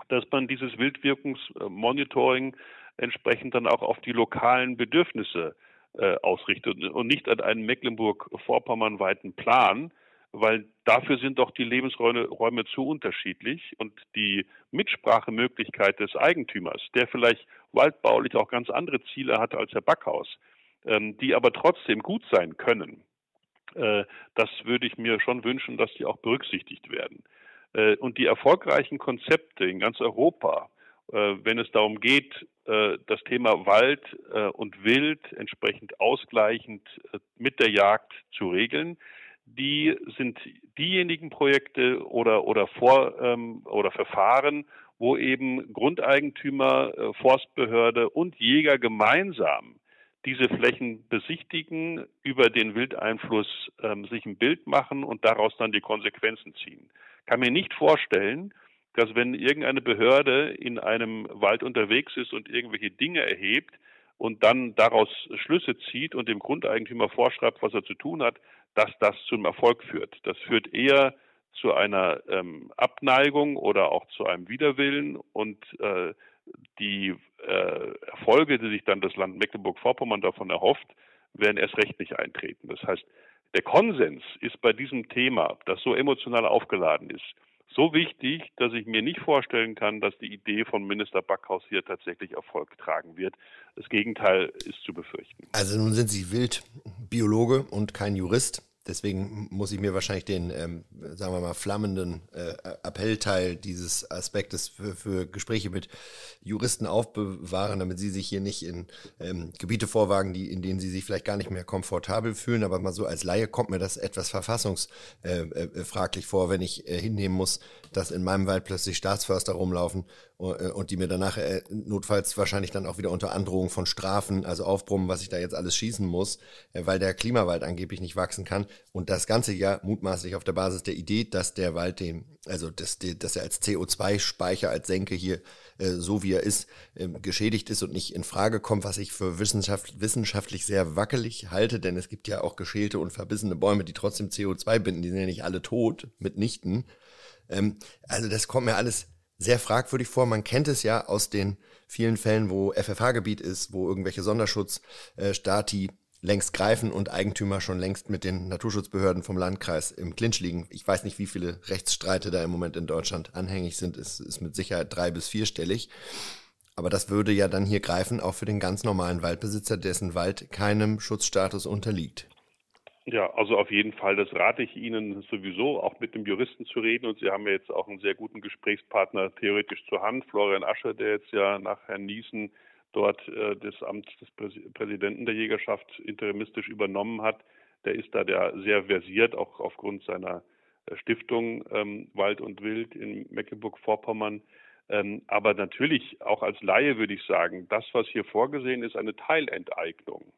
[SPEAKER 3] dass man dieses Wildwirkungsmonitoring entsprechend dann auch auf die lokalen Bedürfnisse äh, ausrichtet und nicht an einen Mecklenburg-Vorpommern weiten Plan, weil dafür sind doch die Lebensräume Räume zu unterschiedlich und die Mitsprachemöglichkeit des Eigentümers, der vielleicht waldbaulich auch ganz andere Ziele hat als Herr Backhaus, die aber trotzdem gut sein können, äh, das würde ich mir schon wünschen, dass die auch berücksichtigt werden. Äh, und die erfolgreichen Konzepte in ganz Europa, äh, wenn es darum geht, das Thema Wald und Wild entsprechend ausgleichend mit der Jagd zu regeln, die sind diejenigen Projekte oder, oder, Vor, ähm, oder Verfahren, wo eben Grundeigentümer, äh, Forstbehörde und Jäger gemeinsam diese Flächen besichtigen, über den Wildeinfluss ähm, sich ein Bild machen und daraus dann die Konsequenzen ziehen. Kann mir nicht vorstellen, dass wenn irgendeine Behörde in einem Wald unterwegs ist und irgendwelche Dinge erhebt und dann daraus Schlüsse zieht und dem Grundeigentümer vorschreibt, was er zu tun hat, dass das zum Erfolg führt. Das führt eher zu einer ähm, Abneigung oder auch zu einem Widerwillen und äh, die äh, Erfolge, die sich dann das Land Mecklenburg-Vorpommern davon erhofft, werden erst recht nicht eintreten. Das heißt, der Konsens ist bei diesem Thema, das so emotional aufgeladen ist, so wichtig, dass ich mir nicht vorstellen kann, dass die Idee von Minister Backhaus hier tatsächlich Erfolg tragen wird. Das Gegenteil ist zu befürchten.
[SPEAKER 2] Also nun sind Sie Wildbiologe und kein Jurist. Deswegen muss ich mir wahrscheinlich den, ähm, sagen wir mal, flammenden äh, Appellteil dieses Aspektes für, für, Gespräche mit Juristen aufbewahren, damit sie sich hier nicht in ähm, Gebiete vorwagen, die, in denen sie sich vielleicht gar nicht mehr komfortabel fühlen. Aber mal so als Laie kommt mir das etwas verfassungsfraglich äh, äh, vor, wenn ich äh, hinnehmen muss, dass in meinem Wald plötzlich Staatsförster rumlaufen äh, und die mir danach äh, notfalls wahrscheinlich dann auch wieder unter Androhung von Strafen, also aufbrummen, was ich da jetzt alles schießen muss, weil der Klimawald angeblich nicht wachsen kann. Und das Ganze ja mutmaßlich auf der Basis der Idee, dass der Wald den, also dass, dass er als CO2-Speicher, als Senke hier äh, so wie er ist, äh, geschädigt ist und nicht in Frage kommt, was ich für wissenschaft, wissenschaftlich sehr wackelig halte, denn es gibt ja auch geschälte und verbissene Bäume, die trotzdem CO2 binden, die sind ja nicht alle tot, mitnichten. Ähm, also das kommt mir alles sehr fragwürdig vor. Man kennt es ja aus den vielen Fällen, wo FFH-Gebiet ist, wo irgendwelche Sonderschutzstati äh, längst greifen und Eigentümer schon längst mit den Naturschutzbehörden vom Landkreis im Clinch liegen. Ich weiß nicht, wie viele Rechtsstreite da im Moment in Deutschland anhängig sind. Es ist mit Sicherheit drei- bis vierstellig. Aber das würde ja dann hier greifen, auch für den ganz normalen Waldbesitzer, dessen Wald keinem Schutzstatus unterliegt.
[SPEAKER 3] Ja, also auf jeden Fall, das rate ich Ihnen sowieso, auch mit dem Juristen zu reden. Und Sie haben ja jetzt auch einen sehr guten Gesprächspartner theoretisch zur Hand, Florian Ascher, der jetzt ja nach Herrn Niesen dort äh, das Amt des Präsidenten der Jägerschaft interimistisch übernommen hat. Der ist da der sehr versiert, auch aufgrund seiner äh, Stiftung ähm, Wald und Wild in Mecklenburg-Vorpommern. Ähm, aber natürlich, auch als Laie würde ich sagen, das, was hier vorgesehen ist, eine Teilenteignung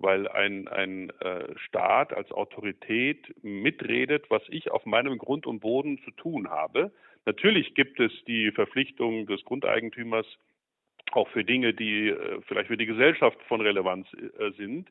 [SPEAKER 3] weil ein, ein äh, Staat als Autorität mitredet, was ich auf meinem Grund und Boden zu tun habe. Natürlich gibt es die Verpflichtung des Grundeigentümers auch für Dinge, die äh, vielleicht für die Gesellschaft von Relevanz äh, sind.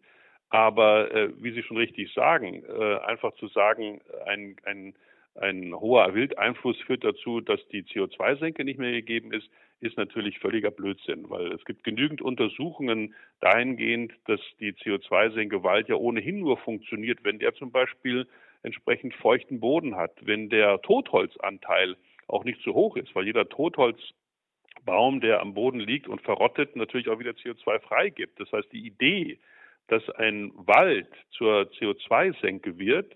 [SPEAKER 3] Aber äh, wie Sie schon richtig sagen, einfach zu sagen, ein, ein, ein hoher Wildeinfluss führt dazu, dass die CO2-Senke nicht mehr gegeben ist, ist natürlich völliger Blödsinn, weil es gibt genügend Untersuchungen dahingehend, dass die CO2-Senke Wald ja ohnehin nur funktioniert, wenn der zum Beispiel entsprechend feuchten Boden hat, wenn der Totholzanteil auch nicht zu hoch ist, weil jeder Totholzbaum, der am Boden liegt und verrottet, natürlich auch wieder CO2 freigibt. Das heißt, die Idee, dass ein Wald zur CO2-Senke wird,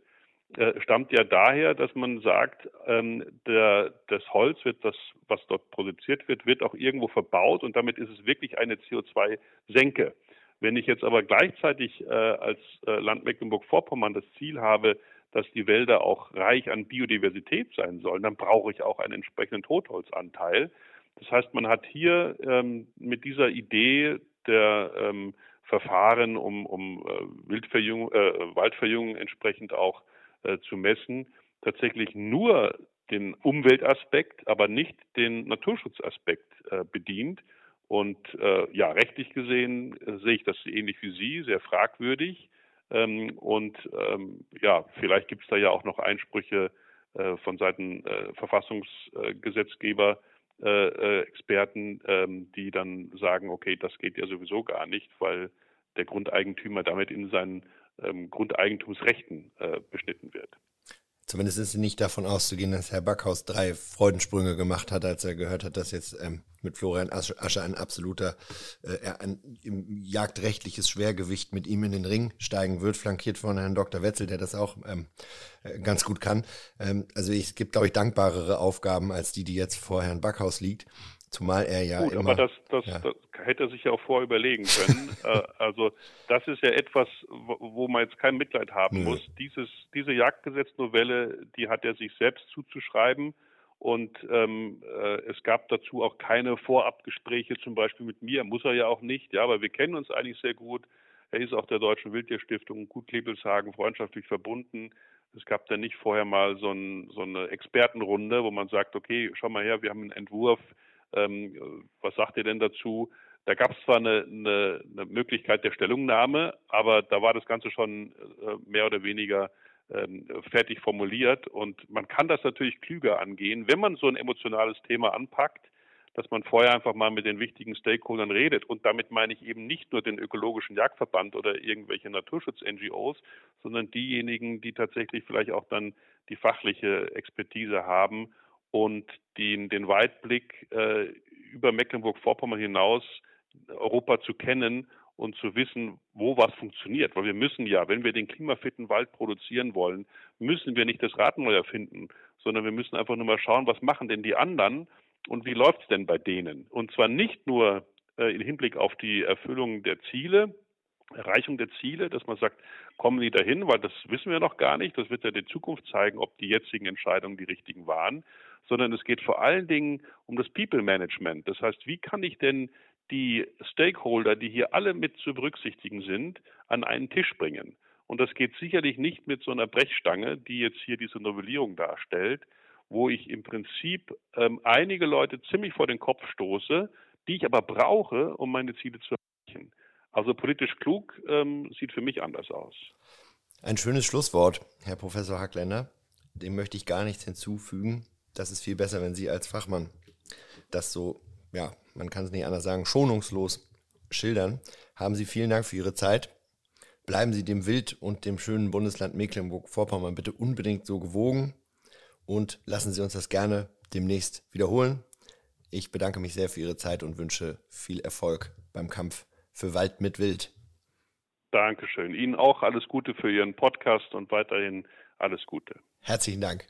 [SPEAKER 3] äh, stammt ja daher, dass man sagt, ähm, der, das Holz wird, das, was dort produziert wird, wird auch irgendwo verbaut und damit ist es wirklich eine CO2-Senke. Wenn ich jetzt aber gleichzeitig äh, als äh, Land Mecklenburg-Vorpommern das Ziel habe, dass die Wälder auch reich an Biodiversität sein sollen, dann brauche ich auch einen entsprechenden Totholzanteil. Das heißt, man hat hier ähm, mit dieser Idee der ähm, Verfahren um, um äh, Wildverjüngung, äh, Waldverjüngung entsprechend auch äh, zu messen, tatsächlich nur den Umweltaspekt, aber nicht den Naturschutzaspekt äh, bedient. Und äh, ja, rechtlich gesehen äh, sehe ich das ähnlich wie Sie, sehr fragwürdig. Ähm, und ähm, ja, vielleicht gibt es da ja auch noch Einsprüche von Seiten äh, Verfassungsgesetzgeber, Experten, ähm, die dann sagen, okay, das geht ja sowieso gar nicht, weil der Grundeigentümer damit in seinen ähm, Grundeigentumsrechten äh, beschnitten wird.
[SPEAKER 2] Zumindest ist nicht davon auszugehen, dass Herr Backhaus drei Freudensprünge gemacht hat, als er gehört hat, dass jetzt ähm, mit Florian Asche ein absoluter, äh, ein jagdrechtliches Schwergewicht mit ihm in den Ring steigen wird, flankiert von Herrn Dr. Wetzel, der das auch ähm, äh, ganz gut kann. Ähm, also es gibt, glaube ich, dankbarere Aufgaben als die, die jetzt vor Herrn Backhaus liegt. Zumal er ja.
[SPEAKER 3] Gut,
[SPEAKER 2] immer,
[SPEAKER 3] aber das, das, ja. das hätte er sich ja auch vorher überlegen können. äh, also das ist ja etwas, wo, wo man jetzt kein Mitleid haben Nö. muss. Dieses, diese Jagdgesetznovelle, die hat er sich selbst zuzuschreiben. Und ähm, äh, es gab dazu auch keine Vorabgespräche, zum Beispiel mit mir. Muss er ja auch nicht, ja, aber wir kennen uns eigentlich sehr gut. Er ist auch der Deutschen Wildtierstiftung Gut Klebelshagen freundschaftlich verbunden. Es gab da nicht vorher mal so, ein, so eine Expertenrunde, wo man sagt, okay, schau mal her, wir haben einen Entwurf, ähm, was sagt ihr denn dazu? Da gab es zwar eine, eine, eine, Möglichkeit der Stellungnahme, aber da war das Ganze schon äh, mehr oder weniger ähm, fertig formuliert. Und man kann das natürlich klüger angehen, wenn man so ein emotionales Thema anpackt, dass man vorher einfach mal mit den wichtigen Stakeholdern redet. Und damit meine ich eben nicht nur den ökologischen Jagdverband oder irgendwelche Naturschutz-NGOs, sondern diejenigen, die tatsächlich vielleicht auch dann die fachliche Expertise haben und den, den Weitblick äh, über Mecklenburg-Vorpommern hinaus Europa zu kennen und zu wissen, wo was funktioniert. Weil wir müssen ja, wenn wir den klimafitten Wald produzieren wollen, müssen wir nicht das Rad neu erfinden, sondern wir müssen einfach nur mal schauen, was machen denn die anderen und wie läuft es denn bei denen? Und zwar nicht nur äh, im Hinblick auf die Erfüllung der Ziele, Erreichung der Ziele, dass man sagt, kommen die dahin, weil das wissen wir noch gar nicht. Das wird ja die Zukunft zeigen, ob die jetzigen Entscheidungen die richtigen waren, sondern es geht vor allen Dingen um das People Management. Das heißt, wie kann ich denn die Stakeholder, die hier alle mit zu berücksichtigen sind, an einen Tisch bringen? Und das geht sicherlich nicht mit so einer Brechstange, die jetzt hier diese Novellierung darstellt, wo ich im Prinzip ähm, einige Leute ziemlich vor den Kopf stoße, die ich aber brauche, um meine Ziele zu erreichen. Also politisch klug ähm, sieht für mich anders aus.
[SPEAKER 2] Ein schönes Schlusswort, Herr Professor Hackländer. Dem möchte ich gar nichts hinzufügen. Das ist viel besser, wenn Sie als Fachmann das so, ja, man kann es nicht anders sagen, schonungslos schildern. Haben Sie vielen Dank für Ihre Zeit. Bleiben Sie dem Wild und dem schönen Bundesland Mecklenburg-Vorpommern bitte unbedingt so gewogen und lassen Sie uns das gerne demnächst wiederholen. Ich bedanke mich sehr für Ihre Zeit und wünsche viel Erfolg beim Kampf für Wald mit Wild.
[SPEAKER 3] Dankeschön. Ihnen auch alles Gute für Ihren Podcast und weiterhin alles Gute.
[SPEAKER 2] Herzlichen Dank.